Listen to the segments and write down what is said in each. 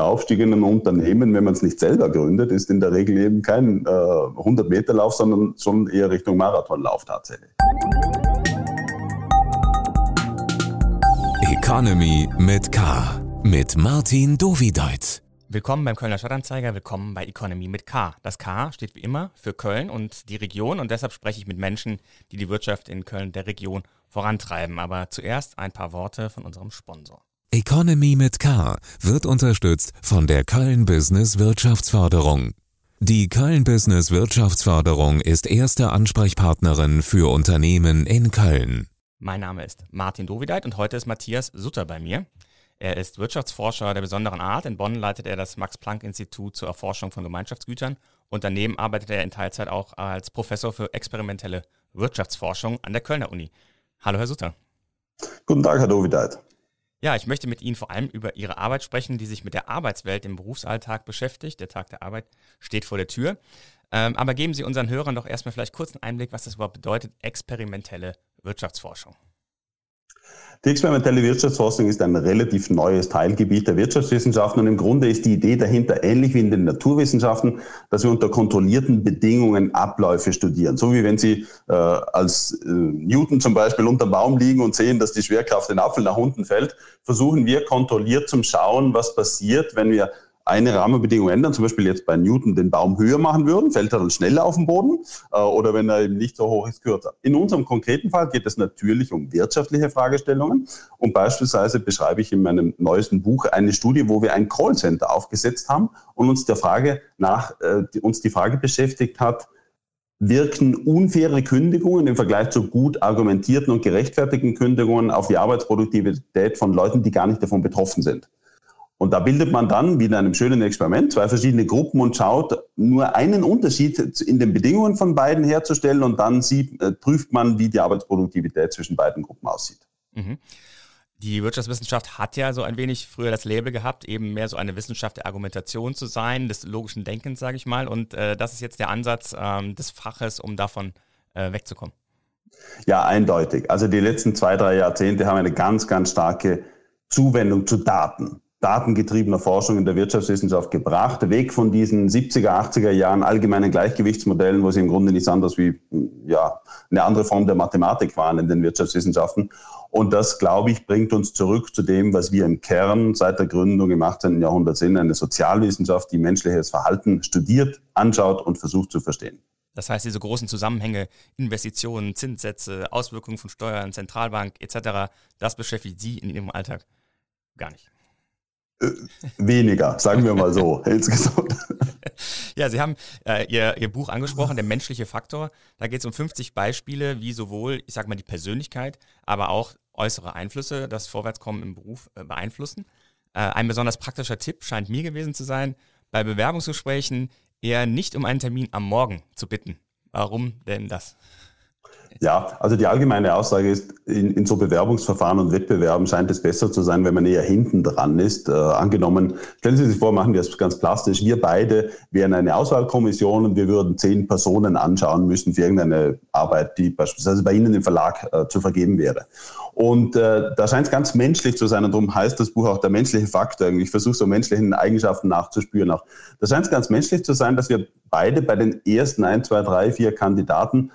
Der Aufstieg in ein Unternehmen, wenn man es nicht selber gründet, ist in der Regel eben kein äh, 100-Meter-Lauf, sondern schon eher Richtung Marathonlauf tatsächlich. Economy mit K. Mit Martin Dovideit. Willkommen beim Kölner Stadtanzeiger, willkommen bei Economy mit K. Das K steht wie immer für Köln und die Region und deshalb spreche ich mit Menschen, die die Wirtschaft in Köln der Region vorantreiben. Aber zuerst ein paar Worte von unserem Sponsor. Economy mit K wird unterstützt von der Köln Business Wirtschaftsförderung. Die Köln Business Wirtschaftsförderung ist erste Ansprechpartnerin für Unternehmen in Köln. Mein Name ist Martin Dovideit und heute ist Matthias Sutter bei mir. Er ist Wirtschaftsforscher der besonderen Art. In Bonn leitet er das Max-Planck-Institut zur Erforschung von Gemeinschaftsgütern und daneben arbeitet er in Teilzeit auch als Professor für experimentelle Wirtschaftsforschung an der Kölner Uni. Hallo, Herr Sutter. Guten Tag, Herr Dovideit. Ja, ich möchte mit Ihnen vor allem über Ihre Arbeit sprechen, die sich mit der Arbeitswelt im Berufsalltag beschäftigt. Der Tag der Arbeit steht vor der Tür. Ähm, aber geben Sie unseren Hörern doch erstmal vielleicht kurz einen Einblick, was das überhaupt bedeutet, experimentelle Wirtschaftsforschung. Die experimentelle Wirtschaftsforschung ist ein relativ neues Teilgebiet der Wirtschaftswissenschaften und im Grunde ist die Idee dahinter ähnlich wie in den Naturwissenschaften, dass wir unter kontrollierten Bedingungen Abläufe studieren. So wie wenn Sie äh, als äh, Newton zum Beispiel unter Baum liegen und sehen, dass die Schwerkraft den Apfel nach unten fällt, versuchen wir kontrolliert zum Schauen, was passiert, wenn wir eine Rahmenbedingung ändern, zum Beispiel jetzt bei Newton den Baum höher machen würden, fällt er dann schneller auf den Boden äh, oder wenn er eben nicht so hoch ist, kürzer. In unserem konkreten Fall geht es natürlich um wirtschaftliche Fragestellungen und beispielsweise beschreibe ich in meinem neuesten Buch eine Studie, wo wir ein Callcenter aufgesetzt haben und uns der Frage nach, äh, die, uns die Frage beschäftigt hat, wirken unfaire Kündigungen im Vergleich zu gut argumentierten und gerechtfertigten Kündigungen auf die Arbeitsproduktivität von Leuten, die gar nicht davon betroffen sind. Und da bildet man dann, wie in einem schönen Experiment, zwei verschiedene Gruppen und schaut, nur einen Unterschied in den Bedingungen von beiden herzustellen und dann sieht, äh, prüft man, wie die Arbeitsproduktivität zwischen beiden Gruppen aussieht. Mhm. Die Wirtschaftswissenschaft hat ja so ein wenig früher das Label gehabt, eben mehr so eine Wissenschaft der Argumentation zu sein, des logischen Denkens, sage ich mal. Und äh, das ist jetzt der Ansatz ähm, des Faches, um davon äh, wegzukommen. Ja, eindeutig. Also die letzten zwei, drei Jahrzehnte haben eine ganz, ganz starke Zuwendung zu Daten datengetriebener Forschung in der Wirtschaftswissenschaft gebracht, weg von diesen 70er, 80er Jahren allgemeinen Gleichgewichtsmodellen, wo sie im Grunde nichts anderes wie ja, eine andere Form der Mathematik waren in den Wirtschaftswissenschaften. Und das, glaube ich, bringt uns zurück zu dem, was wir im Kern seit der Gründung im 18. Jahrhundert sind, eine Sozialwissenschaft, die menschliches Verhalten studiert, anschaut und versucht zu verstehen. Das heißt, diese großen Zusammenhänge, Investitionen, Zinssätze, Auswirkungen von Steuern, Zentralbank etc., das beschäftigt Sie in Ihrem Alltag gar nicht. Äh, weniger, sagen wir mal so, insgesamt. Ja, Sie haben äh, Ihr, Ihr Buch angesprochen, der menschliche Faktor. Da geht es um 50 Beispiele, wie sowohl, ich sage mal, die Persönlichkeit, aber auch äußere Einflüsse das Vorwärtskommen im Beruf äh, beeinflussen. Äh, ein besonders praktischer Tipp scheint mir gewesen zu sein, bei Bewerbungsgesprächen eher nicht um einen Termin am Morgen zu bitten. Warum denn das? Ja, also die allgemeine Aussage ist, in, in so Bewerbungsverfahren und Wettbewerben scheint es besser zu sein, wenn man eher hinten dran ist. Äh, angenommen, stellen Sie sich vor, machen wir es ganz plastisch, wir beide wären eine Auswahlkommission und wir würden zehn Personen anschauen müssen für irgendeine Arbeit, die beispielsweise bei Ihnen im Verlag äh, zu vergeben wäre. Und äh, da scheint es ganz menschlich zu sein und darum heißt das Buch auch der menschliche Faktor. Ich versuche so menschlichen Eigenschaften nachzuspüren auch. Da scheint es ganz menschlich zu sein, dass wir beide bei den ersten ein, zwei, drei, vier Kandidaten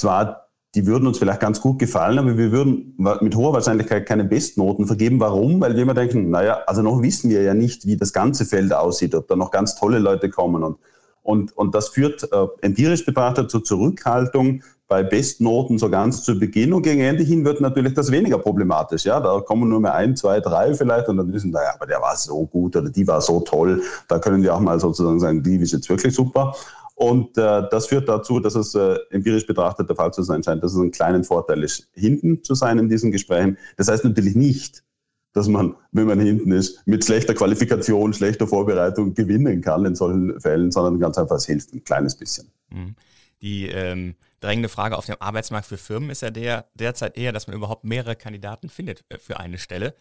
zwar die würden uns vielleicht ganz gut gefallen, aber wir würden mit hoher Wahrscheinlichkeit keine Bestnoten vergeben. Warum? Weil wir immer denken, naja, also noch wissen wir ja nicht, wie das ganze Feld aussieht, ob da noch ganz tolle Leute kommen. Und, und, und das führt äh, empirisch betrachtet zur Zurückhaltung bei Bestnoten so ganz zu Beginn und gegen Ende hin wird natürlich das weniger problematisch. Ja, da kommen nur mehr ein, zwei, drei vielleicht und dann wissen, naja, aber der war so gut oder die war so toll. Da können wir auch mal sozusagen sagen, die ist jetzt wirklich super. Und äh, das führt dazu, dass es äh, empirisch betrachtet der Fall zu sein scheint, dass es einen kleinen Vorteil ist, hinten zu sein in diesen Gesprächen. Das heißt natürlich nicht, dass man, wenn man hinten ist, mit schlechter Qualifikation, schlechter Vorbereitung gewinnen kann in solchen Fällen, sondern ganz einfach, es hilft ein kleines bisschen. Mhm. Die ähm, drängende Frage auf dem Arbeitsmarkt für Firmen ist ja der, derzeit eher, dass man überhaupt mehrere Kandidaten findet äh, für eine Stelle.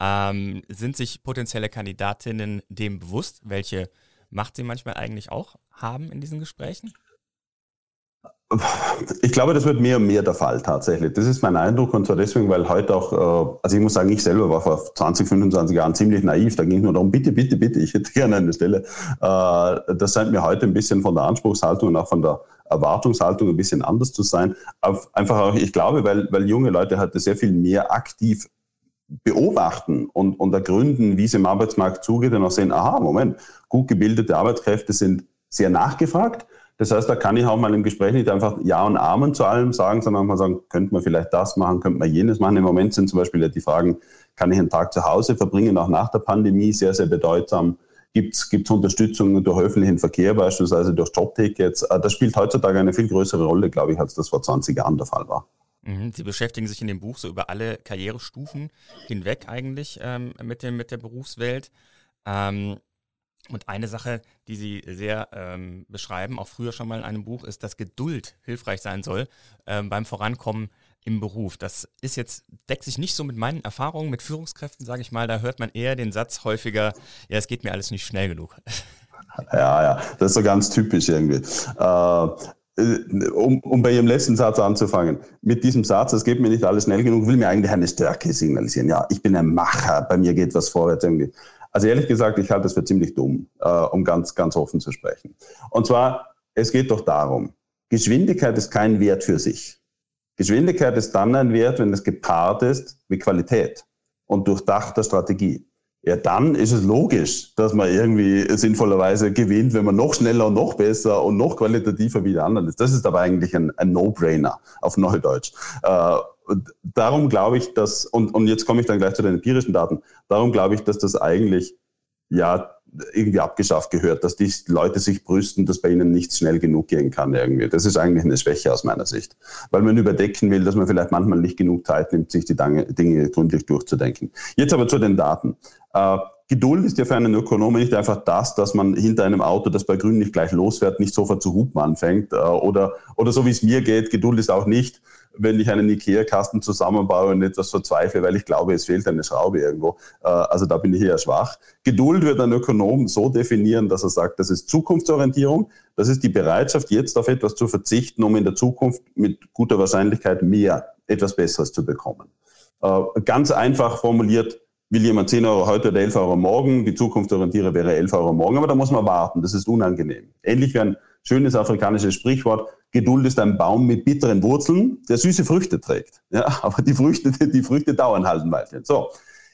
Ähm, sind sich potenzielle Kandidatinnen dem bewusst, welche Macht sie manchmal eigentlich auch haben in diesen Gesprächen? Ich glaube, das wird mehr und mehr der Fall tatsächlich. Das ist mein Eindruck und zwar deswegen, weil heute auch, äh, also ich muss sagen, ich selber war vor 20, 25 Jahren ziemlich naiv. Da ging es nur darum, bitte, bitte, bitte, ich hätte gerne eine Stelle. Äh, das scheint mir heute ein bisschen von der Anspruchshaltung und auch von der Erwartungshaltung ein bisschen anders zu sein. Einfach auch, ich glaube, weil, weil junge Leute heute sehr viel mehr aktiv beobachten und, und ergründen, wie es im Arbeitsmarkt zugeht und auch sehen, aha, Moment, gut gebildete Arbeitskräfte sind sehr nachgefragt. Das heißt, da kann ich auch mal im Gespräch nicht einfach Ja und Amen zu allem sagen, sondern mal sagen, könnte man vielleicht das machen, könnte man jenes machen. Im Moment sind zum Beispiel die Fragen, kann ich einen Tag zu Hause verbringen, auch nach der Pandemie, sehr, sehr bedeutsam. Gibt es Unterstützung durch öffentlichen Verkehr, beispielsweise durch Jobtickets? Äh, das spielt heutzutage eine viel größere Rolle, glaube ich, als das vor 20 Jahren der Fall war. Mhm, Sie beschäftigen sich in dem Buch so über alle Karrierestufen hinweg eigentlich ähm, mit, dem, mit der Berufswelt. Ähm, und eine Sache, die Sie sehr ähm, beschreiben, auch früher schon mal in einem Buch, ist, dass Geduld hilfreich sein soll ähm, beim Vorankommen im Beruf. Das ist jetzt, deckt sich nicht so mit meinen Erfahrungen mit Führungskräften, sage ich mal. Da hört man eher den Satz häufiger, ja, es geht mir alles nicht schnell genug. Ja, ja, das ist so ganz typisch irgendwie. Äh, um, um bei Ihrem letzten Satz anzufangen, mit diesem Satz, es geht mir nicht alles schnell genug, will mir eigentlich eine Stärke signalisieren. Ja, ich bin ein Macher, bei mir geht was vorwärts irgendwie. Also ehrlich gesagt, ich halte das für ziemlich dumm, äh, um ganz, ganz offen zu sprechen. Und zwar, es geht doch darum, Geschwindigkeit ist kein Wert für sich. Geschwindigkeit ist dann ein Wert, wenn es gepaart ist mit Qualität und durchdachter Strategie. Ja, dann ist es logisch, dass man irgendwie sinnvollerweise gewinnt, wenn man noch schneller und noch besser und noch qualitativer wie der anderen ist. Das ist aber eigentlich ein, ein No-Brainer auf Neudeutsch. Äh, darum glaube ich, dass, und, und jetzt komme ich dann gleich zu den empirischen Daten, darum glaube ich, dass das eigentlich ja irgendwie abgeschafft gehört, dass die Leute sich brüsten, dass bei ihnen nichts schnell genug gehen kann irgendwie. Das ist eigentlich eine Schwäche aus meiner Sicht. Weil man überdecken will, dass man vielleicht manchmal nicht genug Zeit nimmt, sich die Dinge gründlich durchzudenken. Jetzt aber zu den Daten. Äh, Geduld ist ja für einen Ökonomen nicht einfach das, dass man hinter einem Auto, das bei Grün nicht gleich losfährt, nicht sofort zu hupen anfängt. Äh, oder, oder so wie es mir geht, Geduld ist auch nicht, wenn ich einen Ikea-Kasten zusammenbaue und etwas verzweifle, weil ich glaube, es fehlt eine Schraube irgendwo. Äh, also da bin ich eher schwach. Geduld wird ein Ökonom so definieren, dass er sagt, das ist Zukunftsorientierung. Das ist die Bereitschaft, jetzt auf etwas zu verzichten, um in der Zukunft mit guter Wahrscheinlichkeit mehr, etwas Besseres zu bekommen. Äh, ganz einfach formuliert, will jemand 10 Euro heute oder 11 Euro morgen, die Zukunftsorientiere wäre 11 Euro morgen, aber da muss man warten, das ist unangenehm. Ähnlich wie ein schönes afrikanisches Sprichwort, Geduld ist ein Baum mit bitteren Wurzeln, der süße Früchte trägt. Ja, aber die Früchte, die Früchte dauern halt ein Weilchen. So,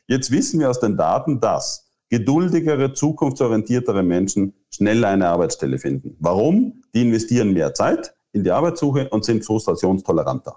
jetzt wissen wir aus den Daten, dass geduldigere, zukunftsorientiertere Menschen schneller eine Arbeitsstelle finden. Warum? Die investieren mehr Zeit in die Arbeitssuche und sind frustrationstoleranter.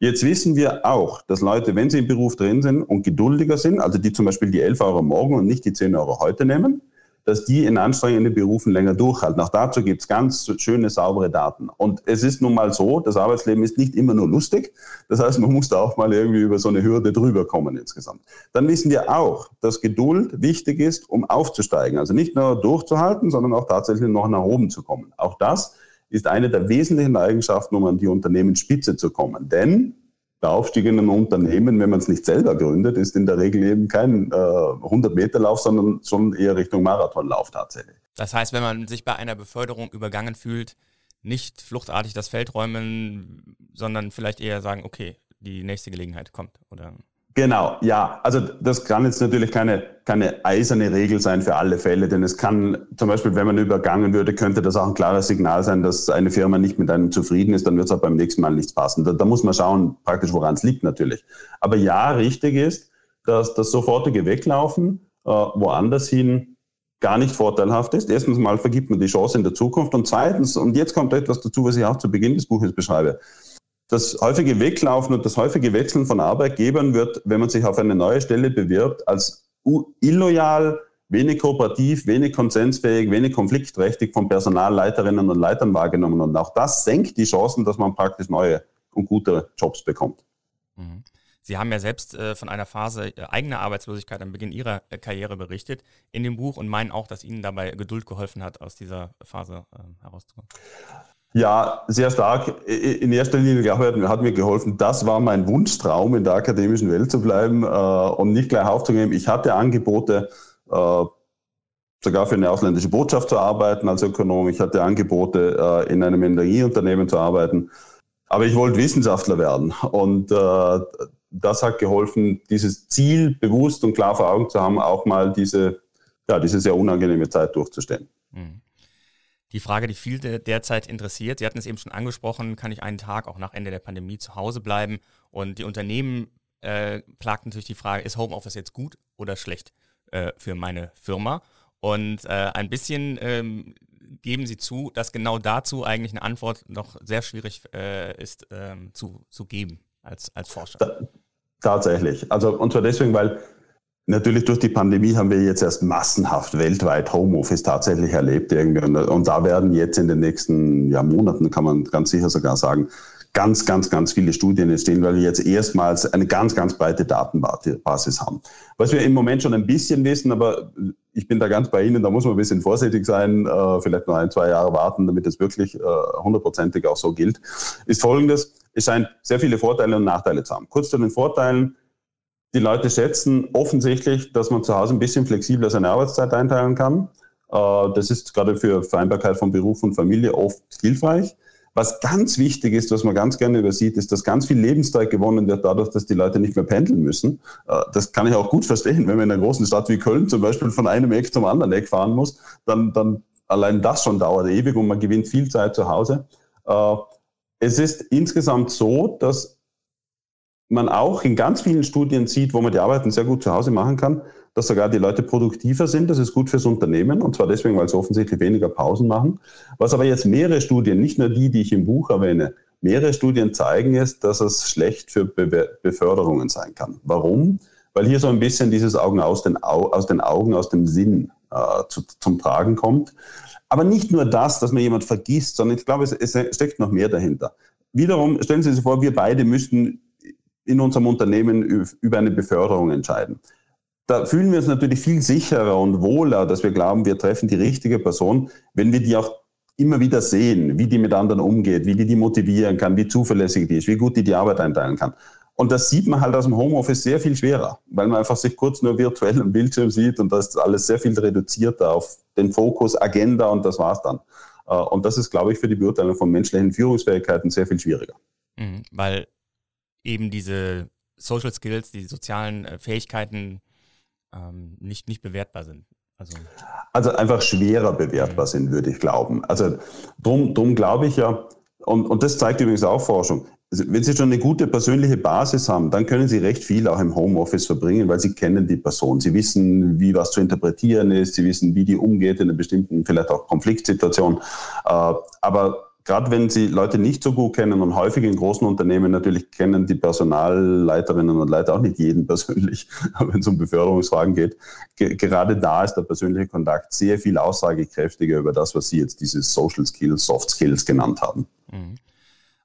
Jetzt wissen wir auch, dass Leute, wenn sie im Beruf drin sind und geduldiger sind, also die zum Beispiel die 11 Euro morgen und nicht die 10 Euro heute nehmen, dass die in anstrengenden Berufen länger durchhalten. Auch dazu gibt es ganz schöne, saubere Daten. Und es ist nun mal so, das Arbeitsleben ist nicht immer nur lustig. Das heißt, man muss da auch mal irgendwie über so eine Hürde drüber kommen insgesamt. Dann wissen wir auch, dass Geduld wichtig ist, um aufzusteigen. Also nicht nur durchzuhalten, sondern auch tatsächlich noch nach oben zu kommen. Auch das ist eine der wesentlichen Eigenschaften, um an die Unternehmensspitze zu kommen. Denn der Aufstieg in einem Unternehmen, wenn man es nicht selber gründet, ist in der Regel eben kein äh, 100-Meter-Lauf, sondern schon eher Richtung Marathonlauf tatsächlich. Das heißt, wenn man sich bei einer Beförderung übergangen fühlt, nicht fluchtartig das Feld räumen, sondern vielleicht eher sagen, okay, die nächste Gelegenheit kommt, oder? Genau, ja. Also das kann jetzt natürlich keine, keine eiserne Regel sein für alle Fälle, denn es kann zum Beispiel, wenn man übergangen würde, könnte das auch ein klares Signal sein, dass eine Firma nicht mit einem zufrieden ist, dann wird es auch beim nächsten Mal nichts passen. Da, da muss man schauen, praktisch woran es liegt natürlich. Aber ja, richtig ist, dass das sofortige Weglaufen äh, woanders hin gar nicht vorteilhaft ist. Erstens mal vergibt man die Chance in der Zukunft und zweitens, und jetzt kommt etwas dazu, was ich auch zu Beginn des Buches beschreibe, das häufige Weglaufen und das häufige Wechseln von Arbeitgebern wird, wenn man sich auf eine neue Stelle bewirbt, als illoyal, wenig kooperativ, wenig konsensfähig, wenig konfliktträchtig von Personalleiterinnen und Leitern wahrgenommen. Und auch das senkt die Chancen, dass man praktisch neue und gute Jobs bekommt. Mhm. Sie haben ja selbst äh, von einer Phase äh, eigener Arbeitslosigkeit am Beginn Ihrer äh, Karriere berichtet in dem Buch und meinen auch, dass Ihnen dabei Geduld geholfen hat, aus dieser Phase ähm, herauszukommen. Ja, sehr stark. In erster Linie, glaube ich, hat mir geholfen. Das war mein Wunschtraum, in der akademischen Welt zu bleiben äh, und nicht gleich aufzugeben. Ich hatte Angebote, äh, sogar für eine ausländische Botschaft zu arbeiten als Ökonom. Ich hatte Angebote, äh, in einem Energieunternehmen zu arbeiten. Aber ich wollte Wissenschaftler werden. Und äh, das hat geholfen, dieses Ziel bewusst und klar vor Augen zu haben, auch mal diese, ja, diese sehr unangenehme Zeit durchzustehen. Mhm. Die Frage, die viele derzeit interessiert, Sie hatten es eben schon angesprochen, kann ich einen Tag auch nach Ende der Pandemie zu Hause bleiben? Und die Unternehmen äh, plagt natürlich die Frage, ist Homeoffice jetzt gut oder schlecht äh, für meine Firma? Und äh, ein bisschen ähm, geben Sie zu, dass genau dazu eigentlich eine Antwort noch sehr schwierig äh, ist ähm, zu, zu geben als, als Forscher. Tatsächlich. Also und zwar deswegen, weil Natürlich durch die Pandemie haben wir jetzt erst massenhaft weltweit Homeoffice tatsächlich erlebt irgendwie. Und, und da werden jetzt in den nächsten ja, Monaten, kann man ganz sicher sogar sagen, ganz, ganz, ganz viele Studien entstehen, weil wir jetzt erstmals eine ganz, ganz breite Datenbasis haben. Was wir im Moment schon ein bisschen wissen, aber ich bin da ganz bei Ihnen, da muss man ein bisschen vorsichtig sein, äh, vielleicht noch ein, zwei Jahre warten, damit es wirklich äh, hundertprozentig auch so gilt, ist folgendes. Es scheint sehr viele Vorteile und Nachteile zu haben. Kurz zu den Vorteilen die Leute schätzen offensichtlich, dass man zu Hause ein bisschen flexibler seine Arbeitszeit einteilen kann. Äh, das ist gerade für Vereinbarkeit von Beruf und Familie oft hilfreich. Was ganz wichtig ist, was man ganz gerne übersieht, ist, dass ganz viel Lebenszeit gewonnen wird dadurch, dass die Leute nicht mehr pendeln müssen. Äh, das kann ich auch gut verstehen. Wenn man in einer großen Stadt wie Köln zum Beispiel von einem Eck zum anderen Eck fahren muss, dann, dann allein das schon dauert ewig und man gewinnt viel Zeit zu Hause. Äh, es ist insgesamt so, dass man auch in ganz vielen Studien sieht, wo man die Arbeiten sehr gut zu Hause machen kann, dass sogar die Leute produktiver sind. Das ist gut fürs Unternehmen und zwar deswegen, weil sie offensichtlich weniger Pausen machen. Was aber jetzt mehrere Studien, nicht nur die, die ich im Buch erwähne, mehrere Studien zeigen, ist, dass es schlecht für Be Beförderungen sein kann. Warum? Weil hier so ein bisschen dieses Augen aus den, Au aus den Augen, aus dem Sinn äh, zu, zum Tragen kommt. Aber nicht nur das, dass man jemand vergisst, sondern ich glaube, es, es steckt noch mehr dahinter. Wiederum, stellen Sie sich vor, wir beide müssten in unserem Unternehmen über eine Beförderung entscheiden. Da fühlen wir uns natürlich viel sicherer und wohler, dass wir glauben, wir treffen die richtige Person, wenn wir die auch immer wieder sehen, wie die mit anderen umgeht, wie die die motivieren kann, wie zuverlässig die ist, wie gut die die Arbeit einteilen kann. Und das sieht man halt aus dem Homeoffice sehr viel schwerer, weil man einfach sich kurz nur virtuell im Bildschirm sieht und das ist alles sehr viel reduzierter auf den Fokus, Agenda und das war's dann. Äh, und das ist, glaube ich, für die Beurteilung von menschlichen Führungsfähigkeiten sehr viel schwieriger. Mhm, weil eben diese Social Skills, die sozialen äh, Fähigkeiten ähm, nicht, nicht bewertbar sind. Also, also einfach schwerer bewertbar sind, würde ich glauben. Also drum, drum glaube ich ja, und, und das zeigt übrigens auch Forschung, also, wenn Sie schon eine gute persönliche Basis haben, dann können Sie recht viel auch im Homeoffice verbringen, weil Sie kennen die Person. Sie wissen, wie was zu interpretieren ist, Sie wissen, wie die umgeht in einer bestimmten, vielleicht auch Konfliktsituation. Äh, aber gerade wenn Sie Leute nicht so gut kennen und häufig in großen Unternehmen natürlich kennen die Personalleiterinnen und Leiter auch nicht jeden persönlich, wenn es um Beförderungsfragen geht. Ge gerade da ist der persönliche Kontakt sehr viel aussagekräftiger über das, was Sie jetzt diese Social Skills, Soft Skills genannt haben. Mhm.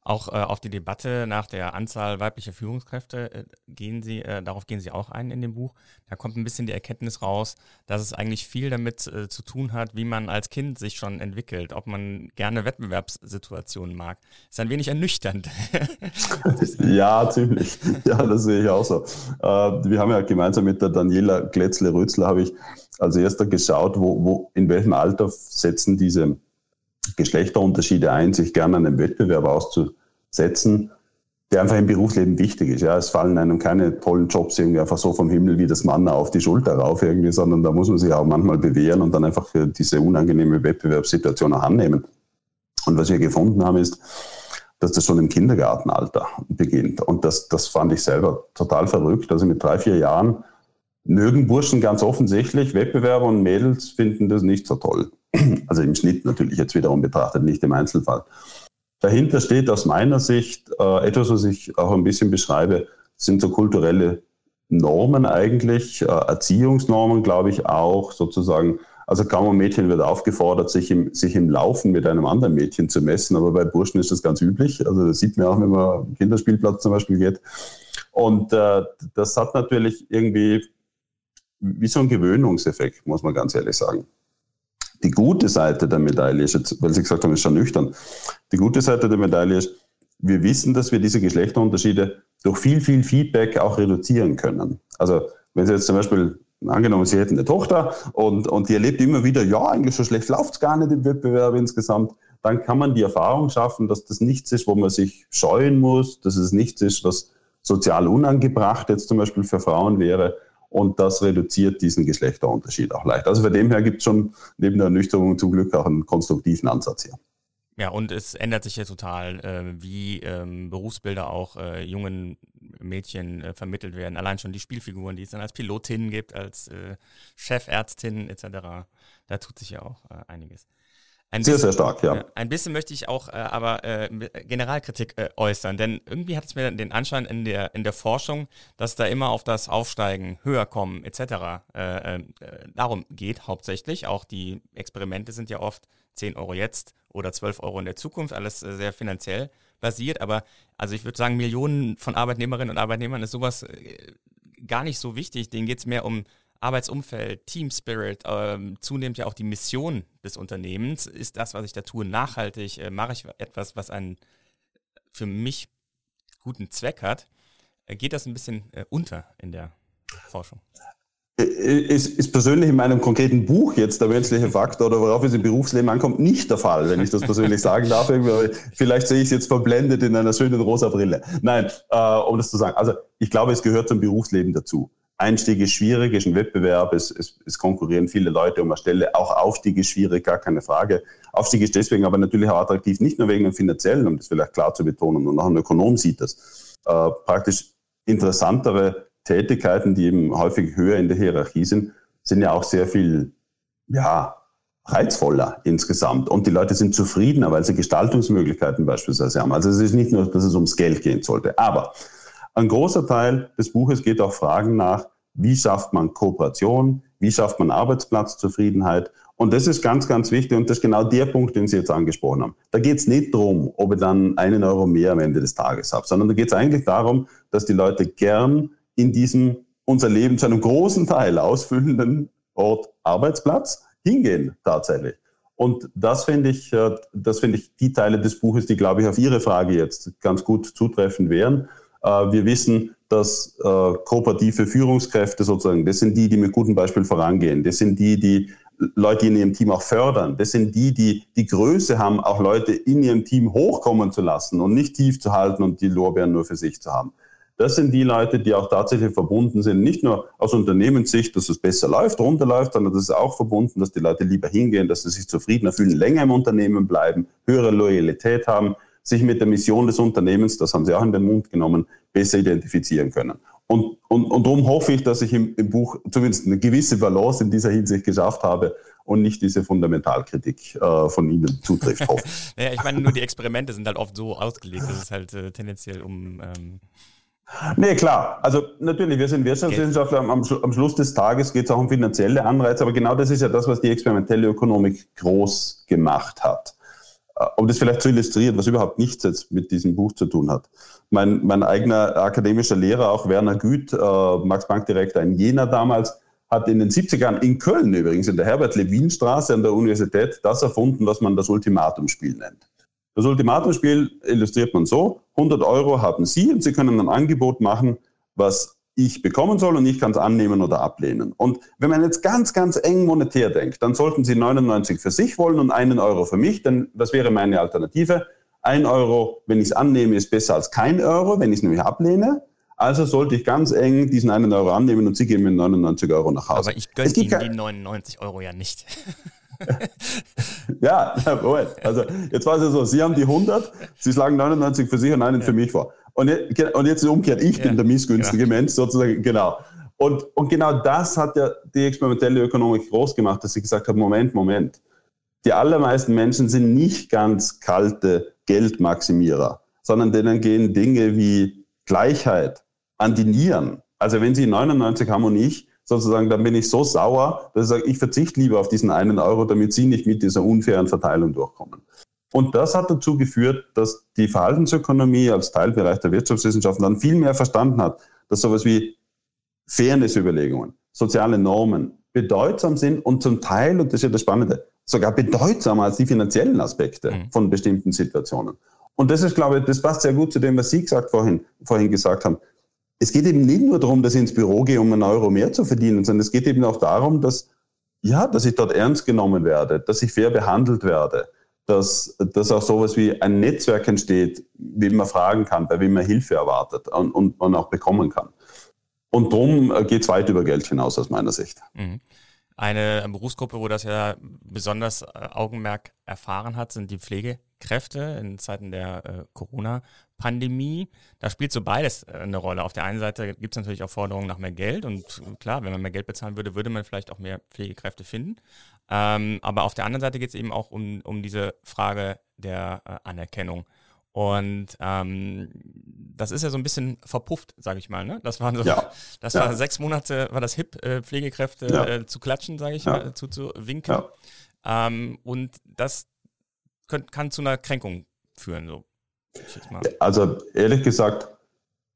Auch äh, auf die Debatte nach der Anzahl weiblicher Führungskräfte äh, gehen Sie, äh, darauf gehen Sie auch ein in dem Buch. Da kommt ein bisschen die Erkenntnis raus, dass es eigentlich viel damit äh, zu tun hat, wie man als Kind sich schon entwickelt, ob man gerne Wettbewerbssituationen mag. Ist ein wenig ernüchternd. ja, ziemlich. Ja, das sehe ich auch so. Äh, wir haben ja gemeinsam mit der Daniela Glätzle-Rützler habe ich als erster geschaut, wo, wo, in welchem Alter setzen diese Geschlechterunterschiede ein, sich gerne an einem Wettbewerb auszusetzen, der einfach im Berufsleben wichtig ist. Ja, es fallen einem keine tollen Jobs irgendwie einfach so vom Himmel wie das Mann auf die Schulter rauf irgendwie, sondern da muss man sich auch manchmal bewähren und dann einfach diese unangenehme Wettbewerbssituation auch annehmen. Und was wir gefunden haben, ist, dass das schon im Kindergartenalter beginnt. Und das, das fand ich selber total verrückt. Also mit drei, vier Jahren mögen Burschen ganz offensichtlich Wettbewerber und Mädels finden das nicht so toll. Also im Schnitt natürlich jetzt wiederum betrachtet, nicht im Einzelfall. Dahinter steht aus meiner Sicht äh, etwas, was ich auch ein bisschen beschreibe, sind so kulturelle Normen eigentlich, äh, Erziehungsnormen, glaube ich auch sozusagen. Also kaum ein Mädchen wird aufgefordert, sich im, sich im Laufen mit einem anderen Mädchen zu messen, aber bei Burschen ist das ganz üblich. Also das sieht man auch, wenn man am Kinderspielplatz zum Beispiel geht. Und äh, das hat natürlich irgendwie wie so ein Gewöhnungseffekt, muss man ganz ehrlich sagen. Die gute Seite der Medaille ist jetzt, weil Sie gesagt haben, ist schon nüchtern. Die gute Seite der Medaille ist, wir wissen, dass wir diese Geschlechterunterschiede durch viel, viel Feedback auch reduzieren können. Also wenn Sie jetzt zum Beispiel angenommen, Sie hätten eine Tochter und, und die erlebt immer wieder, ja, eigentlich so schlecht läuft es gar nicht im Wettbewerb insgesamt, dann kann man die Erfahrung schaffen, dass das nichts ist, wo man sich scheuen muss, dass es nichts ist, was sozial unangebracht jetzt zum Beispiel für Frauen wäre. Und das reduziert diesen Geschlechterunterschied auch leicht. Also von dem her gibt es schon neben der Ernüchterung zum Glück auch einen konstruktiven Ansatz hier. Ja, und es ändert sich ja total, äh, wie ähm, Berufsbilder auch äh, jungen Mädchen äh, vermittelt werden. Allein schon die Spielfiguren, die es dann als Pilotin gibt, als äh, Chefärztin etc. Da tut sich ja auch äh, einiges. Ein sehr, bisschen, sehr stark, ja. Ein bisschen möchte ich auch äh, aber Generalkritik äußern, denn irgendwie hat es mir den Anschein in der, in der Forschung, dass da immer auf das Aufsteigen, höher kommen etc. Darum geht hauptsächlich. Auch die Experimente sind ja oft 10 Euro jetzt oder 12 Euro in der Zukunft, alles äh, sehr finanziell basiert. Aber also ich würde sagen, Millionen von Arbeitnehmerinnen und Arbeitnehmern ist sowas gar nicht so wichtig. Denen geht es mehr um Arbeitsumfeld, Team Spirit, ähm, zunehmend ja auch die Mission des Unternehmens. Ist das, was ich da tue, nachhaltig? Äh, mache ich etwas, was einen für mich guten Zweck hat? Äh, geht das ein bisschen äh, unter in der Forschung? Äh, ist, ist persönlich in meinem konkreten Buch jetzt der menschliche Faktor oder worauf es im Berufsleben ankommt, nicht der Fall, wenn ich das persönlich sagen darf. Vielleicht sehe ich es jetzt verblendet in einer schönen rosa Brille. Nein, äh, um das zu sagen. Also ich glaube, es gehört zum Berufsleben dazu. Einstieg ist schwierig, ist ein Wettbewerb, es, es, es konkurrieren viele Leute um eine Stelle. Auch Aufstieg ist schwierig, gar keine Frage. Aufstieg ist deswegen aber natürlich auch attraktiv, nicht nur wegen dem finanziellen, um das vielleicht klar zu betonen, und auch ein Ökonom sieht das. Äh, praktisch interessantere Tätigkeiten, die eben häufig höher in der Hierarchie sind, sind ja auch sehr viel, ja, reizvoller insgesamt. Und die Leute sind zufriedener, weil sie Gestaltungsmöglichkeiten beispielsweise haben. Also es ist nicht nur, dass es ums Geld gehen sollte. Aber ein großer Teil des Buches geht auch Fragen nach, wie schafft man Kooperation, wie schafft man Arbeitsplatzzufriedenheit. Und das ist ganz, ganz wichtig und das ist genau der Punkt, den Sie jetzt angesprochen haben. Da geht es nicht darum, ob ich dann einen Euro mehr am Ende des Tages habe, sondern da geht es eigentlich darum, dass die Leute gern in diesem unser Leben zu einem großen Teil ausfüllenden Ort Arbeitsplatz hingehen tatsächlich. Und das finde ich, äh, das finde ich die Teile des Buches, die, glaube ich, auf Ihre Frage jetzt ganz gut zutreffen wären. Äh, wir wissen, dass äh, kooperative Führungskräfte sozusagen, das sind die, die mit gutem Beispiel vorangehen. Das sind die, die Leute in ihrem Team auch fördern. Das sind die, die die Größe haben, auch Leute in ihrem Team hochkommen zu lassen und nicht tief zu halten und die Lorbeeren nur für sich zu haben. Das sind die Leute, die auch tatsächlich verbunden sind, nicht nur aus Unternehmenssicht, dass es besser läuft, runterläuft, sondern das ist auch verbunden, dass die Leute lieber hingehen, dass sie sich zufriedener fühlen, länger im Unternehmen bleiben, höhere Loyalität haben, sich mit der Mission des Unternehmens, das haben Sie auch in den Mund genommen, besser identifizieren können. Und, und, und darum hoffe ich, dass ich im, im Buch zumindest eine gewisse Balance in dieser Hinsicht geschafft habe und nicht diese Fundamentalkritik äh, von Ihnen zutrifft. naja, ich meine, nur die Experimente sind halt oft so ausgelegt, dass es halt äh, tendenziell um. Ähm Nee, klar. Also natürlich, wir sind Wirtschaftswissenschaftler. Am, am Schluss des Tages geht es auch um finanzielle Anreize, aber genau das ist ja das, was die experimentelle Ökonomik groß gemacht hat um das vielleicht zu illustrieren, was überhaupt nichts jetzt mit diesem Buch zu tun hat. Mein, mein eigener akademischer Lehrer, auch Werner Güth, äh, Max-Planck-Direktor in Jena damals, hat in den 70ern in Köln übrigens, in der Herbert-Lewin-Straße an der Universität, das erfunden, was man das Ultimatumspiel nennt. Das Ultimatumspiel illustriert man so, 100 Euro haben Sie und Sie können ein Angebot machen, was ich bekommen soll und ich kann es annehmen oder ablehnen. Und wenn man jetzt ganz, ganz eng monetär denkt, dann sollten Sie 99 für sich wollen und einen Euro für mich, denn das wäre meine Alternative. Ein Euro, wenn ich es annehme, ist besser als kein Euro, wenn ich es nämlich ablehne. Also sollte ich ganz eng diesen einen Euro annehmen und Sie geben mir 99 Euro nach Hause. Aber ich gönne Ihnen die 99 Euro ja nicht. ja, Moment. Also jetzt war es ja so, Sie haben die 100, Sie schlagen 99 für sich und einen ja. für mich vor. Und jetzt, und jetzt umgekehrt, ich ja. bin der missgünstige ja. Mensch sozusagen, genau. Und, und genau das hat ja die experimentelle Ökonomik groß gemacht, dass sie gesagt hat, Moment, Moment. Die allermeisten Menschen sind nicht ganz kalte Geldmaximierer, sondern denen gehen Dinge wie Gleichheit an die Nieren. Also wenn sie 99 haben und ich, sozusagen, dann bin ich so sauer, dass ich sage, ich verzichte lieber auf diesen einen Euro, damit sie nicht mit dieser unfairen Verteilung durchkommen. Und das hat dazu geführt, dass die Verhaltensökonomie als Teilbereich der Wirtschaftswissenschaften dann viel mehr verstanden hat, dass sowas wie Fairness-Überlegungen, soziale Normen bedeutsam sind und zum Teil, und das ist ja das Spannende, sogar bedeutsamer als die finanziellen Aspekte mhm. von bestimmten Situationen. Und das ist, glaube ich, das passt sehr gut zu dem, was Sie gesagt vorhin, vorhin gesagt haben. Es geht eben nicht nur darum, dass ich ins Büro gehe, um einen Euro mehr zu verdienen, sondern es geht eben auch darum, dass, ja, dass ich dort ernst genommen werde, dass ich fair behandelt werde, dass, dass auch sowas wie ein Netzwerk entsteht, wie man fragen kann, bei wem man Hilfe erwartet und, und man auch bekommen kann. Und darum geht es weit über Geld hinaus aus meiner Sicht. Mhm. Eine Berufsgruppe, wo das ja besonders äh, Augenmerk erfahren hat, sind die Pflegekräfte in Zeiten der äh, Corona-Pandemie. Da spielt so beides äh, eine Rolle. Auf der einen Seite gibt es natürlich auch Forderungen nach mehr Geld und klar, wenn man mehr Geld bezahlen würde, würde man vielleicht auch mehr Pflegekräfte finden. Ähm, aber auf der anderen Seite geht es eben auch um, um diese Frage der äh, Anerkennung. Und ähm, das ist ja so ein bisschen verpufft, sage ich mal. Ne? Das waren so, ja. das ja. war sechs Monate, war das hip, äh, Pflegekräfte ja. äh, zu klatschen, sage ich mal, zu, zu winken. Ähm, und das könnt, kann zu einer Kränkung führen. So. Also ehrlich gesagt,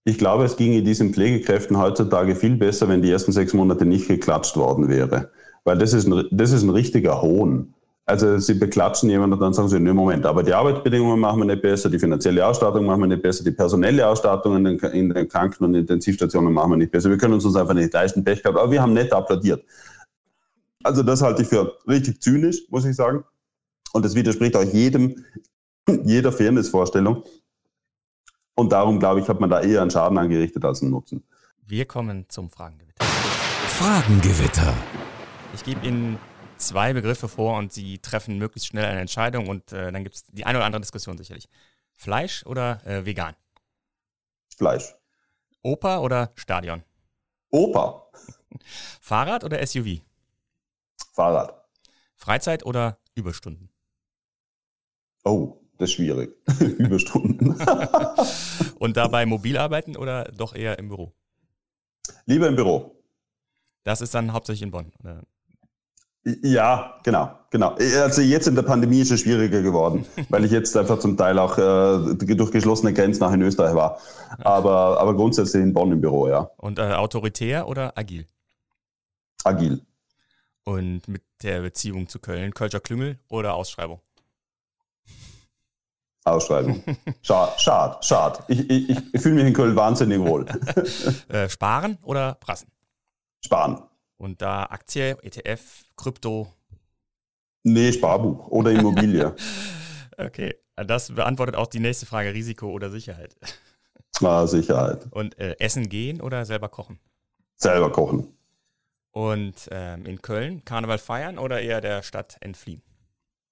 ich glaube, es ginge diesen Pflegekräften heutzutage viel besser, wenn die ersten sechs Monate nicht geklatscht worden wäre. Weil das ist ein, das ist ein richtiger Hohn. Also sie beklatschen jemanden und dann sagen sie, nee, Moment, aber die Arbeitsbedingungen machen wir nicht besser, die finanzielle Ausstattung machen wir nicht besser, die personelle Ausstattung in den, in den Kranken- und Intensivstationen machen wir nicht besser. Wir können uns einfach nicht leisten, Pech gehabt, aber wir haben nett applaudiert. Also das halte ich für richtig zynisch, muss ich sagen. Und das widerspricht auch jedem, jeder Fairnessvorstellung. Und darum, glaube ich, hat man da eher einen Schaden angerichtet als einen Nutzen. Wir kommen zum Fragengewitter. Fragengewitter. Ich gebe Ihnen zwei Begriffe vor und Sie treffen möglichst schnell eine Entscheidung und äh, dann gibt es die eine oder andere Diskussion sicherlich. Fleisch oder äh, vegan? Fleisch. Oper oder Stadion? Oper. Fahrrad oder SUV? Fahrrad. Freizeit oder Überstunden? Oh, das ist schwierig. Überstunden. und dabei mobil arbeiten oder doch eher im Büro? Lieber im Büro. Das ist dann hauptsächlich in Bonn. Oder? Ja, genau, genau. Also jetzt in der Pandemie ist es schwieriger geworden, weil ich jetzt einfach zum Teil auch äh, durch geschlossene Grenzen auch in Österreich war. Aber, aber grundsätzlich in Bonn im Büro, ja. Und äh, autoritär oder agil? Agil. Und mit der Beziehung zu Köln, Kölscher Klüngel oder Ausschreibung? Ausschreibung. Schade, schade, schade. Ich, ich, ich fühle mich in Köln wahnsinnig wohl. äh, sparen oder prassen? Sparen. Und da Aktie, ETF, Krypto? Nee, Sparbuch oder Immobilie. okay, das beantwortet auch die nächste Frage, Risiko oder Sicherheit. Ah, Sicherheit. Und äh, essen gehen oder selber kochen? Selber kochen. Und ähm, in Köln Karneval feiern oder eher der Stadt entfliehen?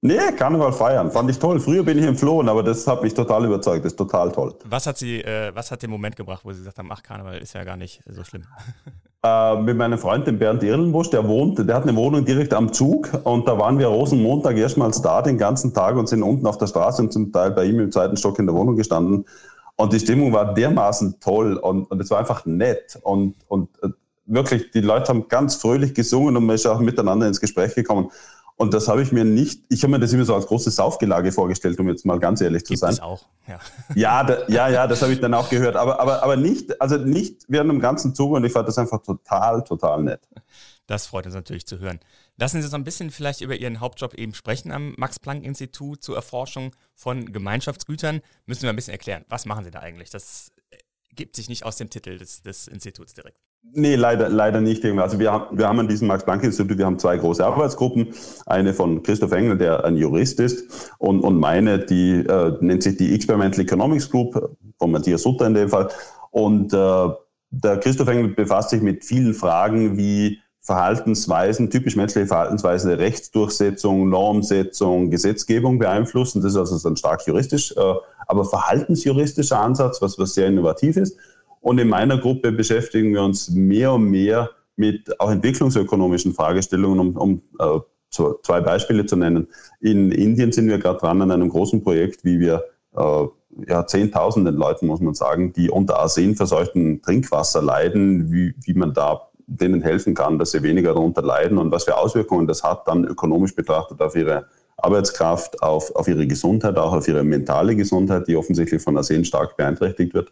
Nee, Karneval feiern. Fand ich toll. Früher bin ich entflohen, aber das hat mich total überzeugt. Das ist total toll. Was hat Sie, äh, was hat den Moment gebracht, wo Sie gesagt haben, ach, Karneval ist ja gar nicht so schlimm? Äh, mit meinem Freund, dem Bernd Irlenbusch, der wohnt, der hat eine Wohnung direkt am Zug und da waren wir Rosenmontag erstmals da den ganzen Tag und sind unten auf der Straße und zum Teil bei ihm im zweiten Stock in der Wohnung gestanden. Und die Stimmung war dermaßen toll und, und es war einfach nett und, und äh, wirklich, die Leute haben ganz fröhlich gesungen und man ist auch miteinander ins Gespräch gekommen. Und das habe ich mir nicht, ich habe mir das immer so als großes Saufgelage vorgestellt, um jetzt mal ganz ehrlich zu Gibt sein. Das auch, ja. Ja, da, ja, ja, das habe ich dann auch gehört. Aber, aber, aber nicht, also nicht während dem ganzen Zug und ich fand das einfach total, total nett. Das freut uns natürlich zu hören. Lassen Sie uns ein bisschen vielleicht über Ihren Hauptjob eben sprechen am Max-Planck-Institut zur Erforschung von Gemeinschaftsgütern. Müssen wir ein bisschen erklären. Was machen Sie da eigentlich? Das gibt sich nicht aus dem Titel des, des Instituts direkt. Nee, leider, leider nicht. Also wir haben, wir haben an diesem Max-Planck-Institut, wir haben zwei große Arbeitsgruppen. Eine von Christoph Engel, der ein Jurist ist, und, und meine, die äh, nennt sich die Experimental Economics Group, von Matthias Sutter in dem Fall. Und äh, der Christoph Engel befasst sich mit vielen Fragen wie Verhaltensweisen, typisch menschliche Verhaltensweisen Rechtsdurchsetzung, Normsetzung, Gesetzgebung beeinflussen. Das ist also ein stark juristisch, äh, aber verhaltensjuristischer Ansatz, was, was sehr innovativ ist. Und in meiner Gruppe beschäftigen wir uns mehr und mehr mit auch entwicklungsökonomischen Fragestellungen, um, um äh, zwei Beispiele zu nennen. In Indien sind wir gerade dran an einem großen Projekt, wie wir äh, ja, Zehntausenden Leuten, muss man sagen, die unter arsenverseuchten Trinkwasser leiden, wie, wie man da denen helfen kann, dass sie weniger darunter leiden und was für Auswirkungen das hat, dann ökonomisch betrachtet auf ihre Arbeitskraft, auf, auf ihre Gesundheit, auch auf ihre mentale Gesundheit, die offensichtlich von Arsen stark beeinträchtigt wird.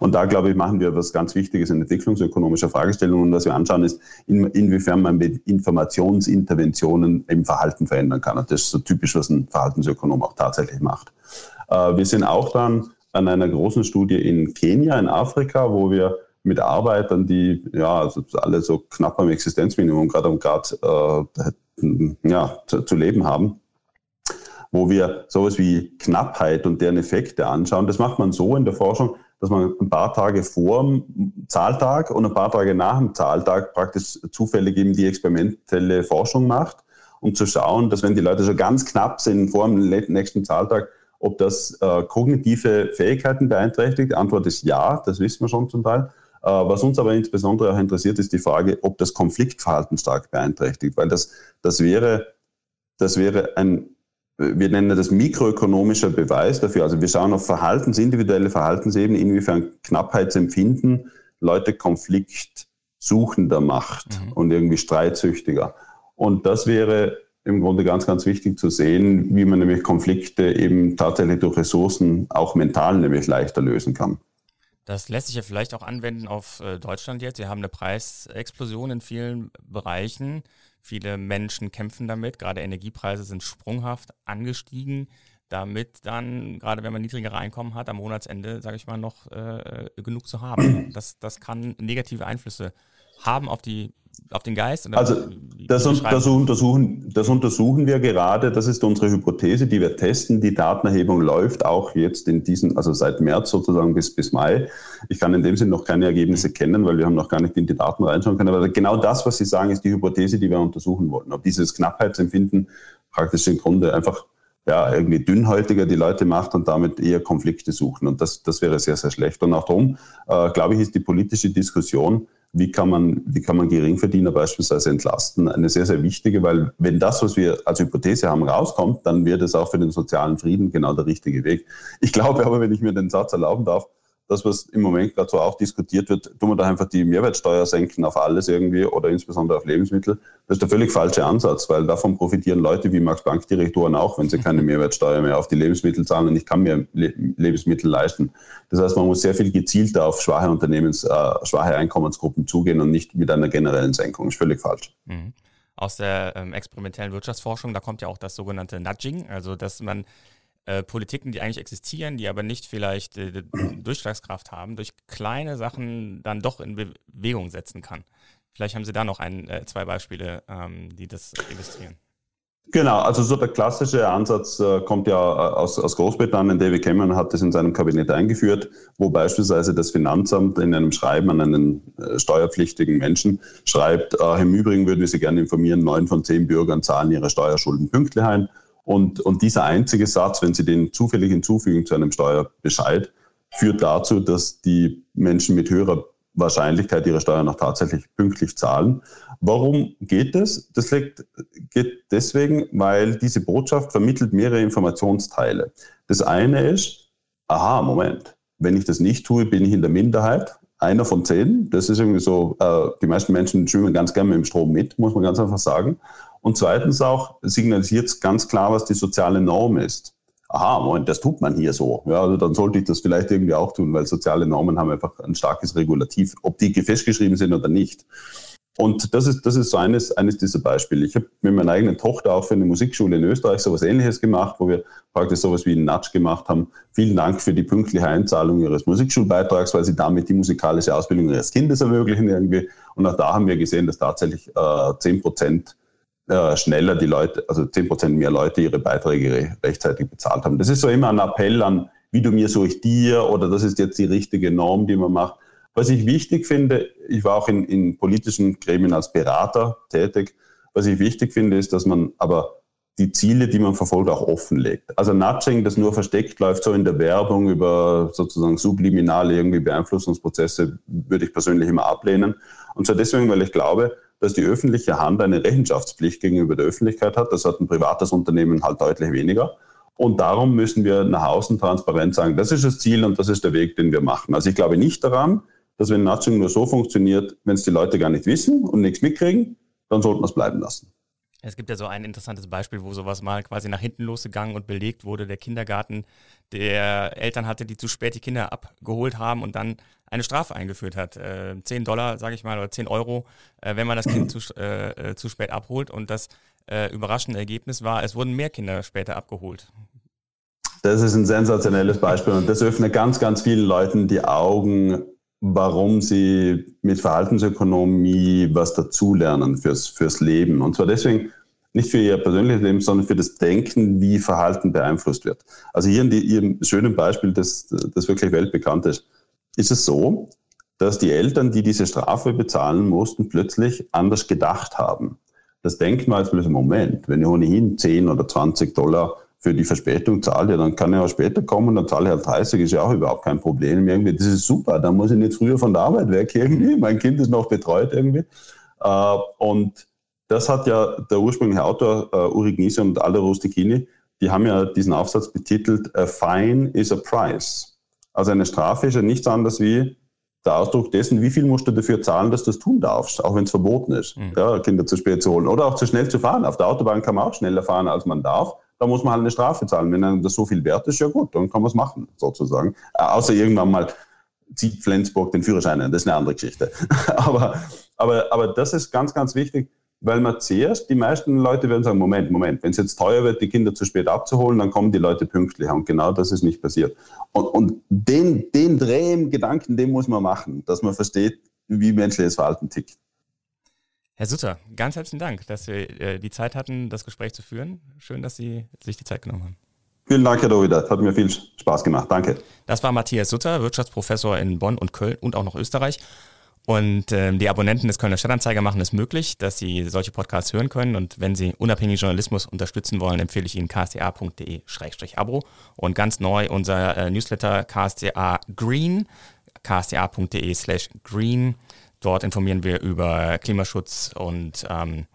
Und da, glaube ich, machen wir was ganz Wichtiges in entwicklungsökonomischer Fragestellung. Und was wir anschauen, ist, in, inwiefern man mit Informationsinterventionen im Verhalten verändern kann. Und das ist so typisch, was ein Verhaltensökonom auch tatsächlich macht. Äh, wir sind auch dann, an einer großen Studie in Kenia, in Afrika, wo wir mit Arbeitern, die ja also alle so knapp am Existenzminimum gerade um Grad äh, ja, zu, zu leben haben, wo wir sowas wie Knappheit und deren Effekte anschauen. Das macht man so in der Forschung, dass man ein paar Tage vor dem Zahltag und ein paar Tage nach dem Zahltag praktisch zufällig eben die experimentelle Forschung macht, um zu schauen, dass wenn die Leute schon ganz knapp sind vor dem nächsten Zahltag, ob das äh, kognitive Fähigkeiten beeinträchtigt. Die Antwort ist ja, das wissen wir schon zum Teil. Äh, was uns aber insbesondere auch interessiert, ist die Frage, ob das Konfliktverhalten stark beeinträchtigt, weil das, das wäre, das wäre ein wir nennen das mikroökonomischer Beweis dafür. Also wir schauen auf Verhaltens, individuelle Verhaltensebene, inwiefern Knappheitsempfinden Leute konfliktsuchender macht mhm. und irgendwie streitsüchtiger. Und das wäre im Grunde ganz, ganz wichtig zu sehen, wie man nämlich Konflikte eben tatsächlich durch Ressourcen auch mental nämlich leichter lösen kann. Das lässt sich ja vielleicht auch anwenden auf äh, Deutschland jetzt. Wir haben eine Preisexplosion in vielen Bereichen. Viele Menschen kämpfen damit. Gerade Energiepreise sind sprunghaft angestiegen, damit dann, gerade wenn man niedrigere Einkommen hat, am Monatsende, sage ich mal, noch äh, genug zu haben. Das, das kann negative Einflüsse haben auf die auf den Geist? also das, das, untersuchen, das untersuchen wir gerade. Das ist unsere Hypothese, die wir testen. Die Datenerhebung läuft auch jetzt in diesen, also seit März sozusagen bis, bis Mai. Ich kann in dem Sinne noch keine Ergebnisse kennen, weil wir haben noch gar nicht in die Daten reinschauen können. Aber genau das, was Sie sagen, ist die Hypothese, die wir untersuchen wollen. Ob dieses Knappheitsempfinden praktisch im Grunde einfach ja, irgendwie dünnhäutiger die Leute macht und damit eher Konflikte suchen. Und das, das wäre sehr, sehr schlecht. Und auch darum, äh, glaube ich, ist die politische Diskussion, wie kann man, wie kann man Geringverdiener beispielsweise entlasten, eine sehr, sehr wichtige, weil wenn das, was wir als Hypothese haben, rauskommt, dann wird es auch für den sozialen Frieden genau der richtige Weg. Ich glaube aber, wenn ich mir den Satz erlauben darf, das, was im Moment gerade so auch diskutiert wird, tun wir da einfach die Mehrwertsteuer senken auf alles irgendwie oder insbesondere auf Lebensmittel. Das ist der völlig falsche Ansatz, weil davon profitieren Leute wie Max-Planck-Direktoren auch, wenn sie keine Mehrwertsteuer mehr auf die Lebensmittel zahlen und ich kann mir Lebensmittel leisten. Das heißt, man muss sehr viel gezielter auf schwache Unternehmens, äh, schwache Einkommensgruppen zugehen und nicht mit einer generellen Senkung. Das ist völlig falsch. Mhm aus der ähm, experimentellen Wirtschaftsforschung, da kommt ja auch das sogenannte Nudging, also dass man äh, Politiken, die eigentlich existieren, die aber nicht vielleicht äh, Durchschlagskraft haben, durch kleine Sachen dann doch in Bewegung setzen kann. Vielleicht haben Sie da noch ein, äh, zwei Beispiele, ähm, die das illustrieren. Genau, also so der klassische Ansatz äh, kommt ja äh, aus, aus Großbritannien. David Cameron hat das in seinem Kabinett eingeführt, wo beispielsweise das Finanzamt in einem Schreiben an einen äh, steuerpflichtigen Menschen schreibt, äh, im Übrigen würden wir Sie gerne informieren, neun von zehn Bürgern zahlen ihre Steuerschulden pünktlich ein. Und, und dieser einzige Satz, wenn Sie den zufällig hinzufügen zu einem Steuerbescheid, führt dazu, dass die Menschen mit höherer Wahrscheinlichkeit ihre Steuern noch tatsächlich pünktlich zahlen. Warum geht das? Das liegt, geht deswegen, weil diese Botschaft vermittelt mehrere Informationsteile. Das eine ist, aha, Moment, wenn ich das nicht tue, bin ich in der Minderheit. Einer von zehn. Das ist irgendwie so, äh, die meisten Menschen schwimmen ganz gerne mit dem Strom mit, muss man ganz einfach sagen. Und zweitens auch signalisiert es ganz klar, was die soziale Norm ist. Aha, Moment, das tut man hier so. Ja, also dann sollte ich das vielleicht irgendwie auch tun, weil soziale Normen haben einfach ein starkes Regulativ, ob die festgeschrieben sind oder nicht. Und das ist, das ist so eines, eines dieser Beispiele. Ich habe mit meiner eigenen Tochter auch für eine Musikschule in Österreich sowas ähnliches gemacht, wo wir praktisch sowas wie einen Nudge gemacht haben. Vielen Dank für die pünktliche Einzahlung Ihres Musikschulbeitrags, weil Sie damit die musikalische Ausbildung Ihres Kindes ermöglichen irgendwie. Und auch da haben wir gesehen, dass tatsächlich äh, 10 Prozent äh, schneller die Leute, also 10% mehr Leute ihre Beiträge rechtzeitig bezahlt haben. Das ist so immer ein Appell an, wie du mir, so ich dir, oder das ist jetzt die richtige Norm, die man macht. Was ich wichtig finde, ich war auch in, in politischen Gremien als Berater tätig, was ich wichtig finde, ist, dass man aber die Ziele, die man verfolgt, auch offenlegt. Also Nudging, das nur versteckt läuft, so in der Werbung über sozusagen subliminale irgendwie Beeinflussungsprozesse, würde ich persönlich immer ablehnen. Und zwar deswegen, weil ich glaube, dass die öffentliche Hand eine Rechenschaftspflicht gegenüber der Öffentlichkeit hat. Das hat ein privates Unternehmen halt deutlich weniger. Und darum müssen wir nach außen transparent sagen, das ist das Ziel und das ist der Weg, den wir machen. Also ich glaube nicht daran, dass wenn Nudging nur so funktioniert, wenn es die Leute gar nicht wissen und nichts mitkriegen, dann sollten wir es bleiben lassen. Es gibt ja so ein interessantes Beispiel, wo sowas mal quasi nach hinten losgegangen und belegt wurde. Der Kindergarten, der Eltern hatte, die zu spät die Kinder abgeholt haben und dann eine Strafe eingeführt hat. Äh, 10 Dollar, sage ich mal, oder 10 Euro, äh, wenn man das Kind zu, äh, äh, zu spät abholt. Und das äh, überraschende Ergebnis war, es wurden mehr Kinder später abgeholt. Das ist ein sensationelles Beispiel und das öffnet ganz, ganz vielen Leuten die Augen, warum sie mit Verhaltensökonomie was dazulernen fürs, fürs Leben. Und zwar deswegen nicht für ihr persönliches Leben, sondern für das Denken, wie Verhalten beeinflusst wird. Also hier in die, Ihrem schönen Beispiel, das, das wirklich weltbekannt ist, ist es so, dass die Eltern, die diese Strafe bezahlen mussten, plötzlich anders gedacht haben. Das denkt man als Moment, wenn ich ohnehin 10 oder 20 Dollar für die Verspätung zahle, dann kann ich auch später kommen, dann zahle ich halt 30, ist ja auch überhaupt kein Problem. Irgendwie, das ist super, dann muss ich nicht früher von der Arbeit weg irgendwie. Mein Kind ist noch betreut irgendwie. Äh, und das hat ja der ursprüngliche Autor uh, Uri Gnisi und Aldo Rusticini, die haben ja diesen Aufsatz betitelt, A fine is a price. Also eine Strafe ist ja nichts anderes wie der Ausdruck dessen, wie viel musst du dafür zahlen, dass du das tun darfst, auch wenn es verboten ist, mhm. ja, Kinder zu spät zu holen oder auch zu schnell zu fahren. Auf der Autobahn kann man auch schneller fahren, als man darf. Da muss man halt eine Strafe zahlen. Wenn einem das so viel wert ist, ja gut, dann kann man es machen, sozusagen. Äh, außer irgendwann mal zieht Flensburg den Führerschein ein, das ist eine andere Geschichte. aber, aber, aber das ist ganz, ganz wichtig, weil man zuerst, die meisten Leute werden sagen, Moment, Moment, wenn es jetzt teuer wird, die Kinder zu spät abzuholen, dann kommen die Leute pünktlicher. Und genau das ist nicht passiert. Und, und den, den Dreh im Gedanken, den muss man machen, dass man versteht, wie menschliches Verhalten tickt. Herr Sutter, ganz herzlichen Dank, dass wir äh, die Zeit hatten, das Gespräch zu führen. Schön, dass Sie sich die Zeit genommen haben. Vielen Dank, Herr Dovidat. Hat mir viel Spaß gemacht. Danke. Das war Matthias Sutter, Wirtschaftsprofessor in Bonn und Köln und auch noch Österreich. Und ähm, die Abonnenten des Kölner Stadtanzeiger machen es möglich, dass sie solche Podcasts hören können. Und wenn sie unabhängigen Journalismus unterstützen wollen, empfehle ich Ihnen ksta.de-abo. Und ganz neu unser äh, Newsletter KSTA Green, ksta.de slash green. Dort informieren wir über Klimaschutz und ähm,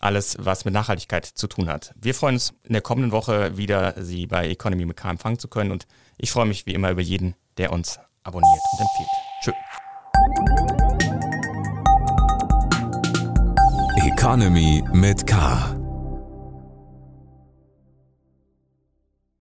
alles, was mit Nachhaltigkeit zu tun hat. Wir freuen uns in der kommenden Woche wieder, Sie bei Economy mit K empfangen zu können. Und ich freue mich wie immer über jeden, der uns abonniert und empfiehlt. Tschüss. Economy mit K.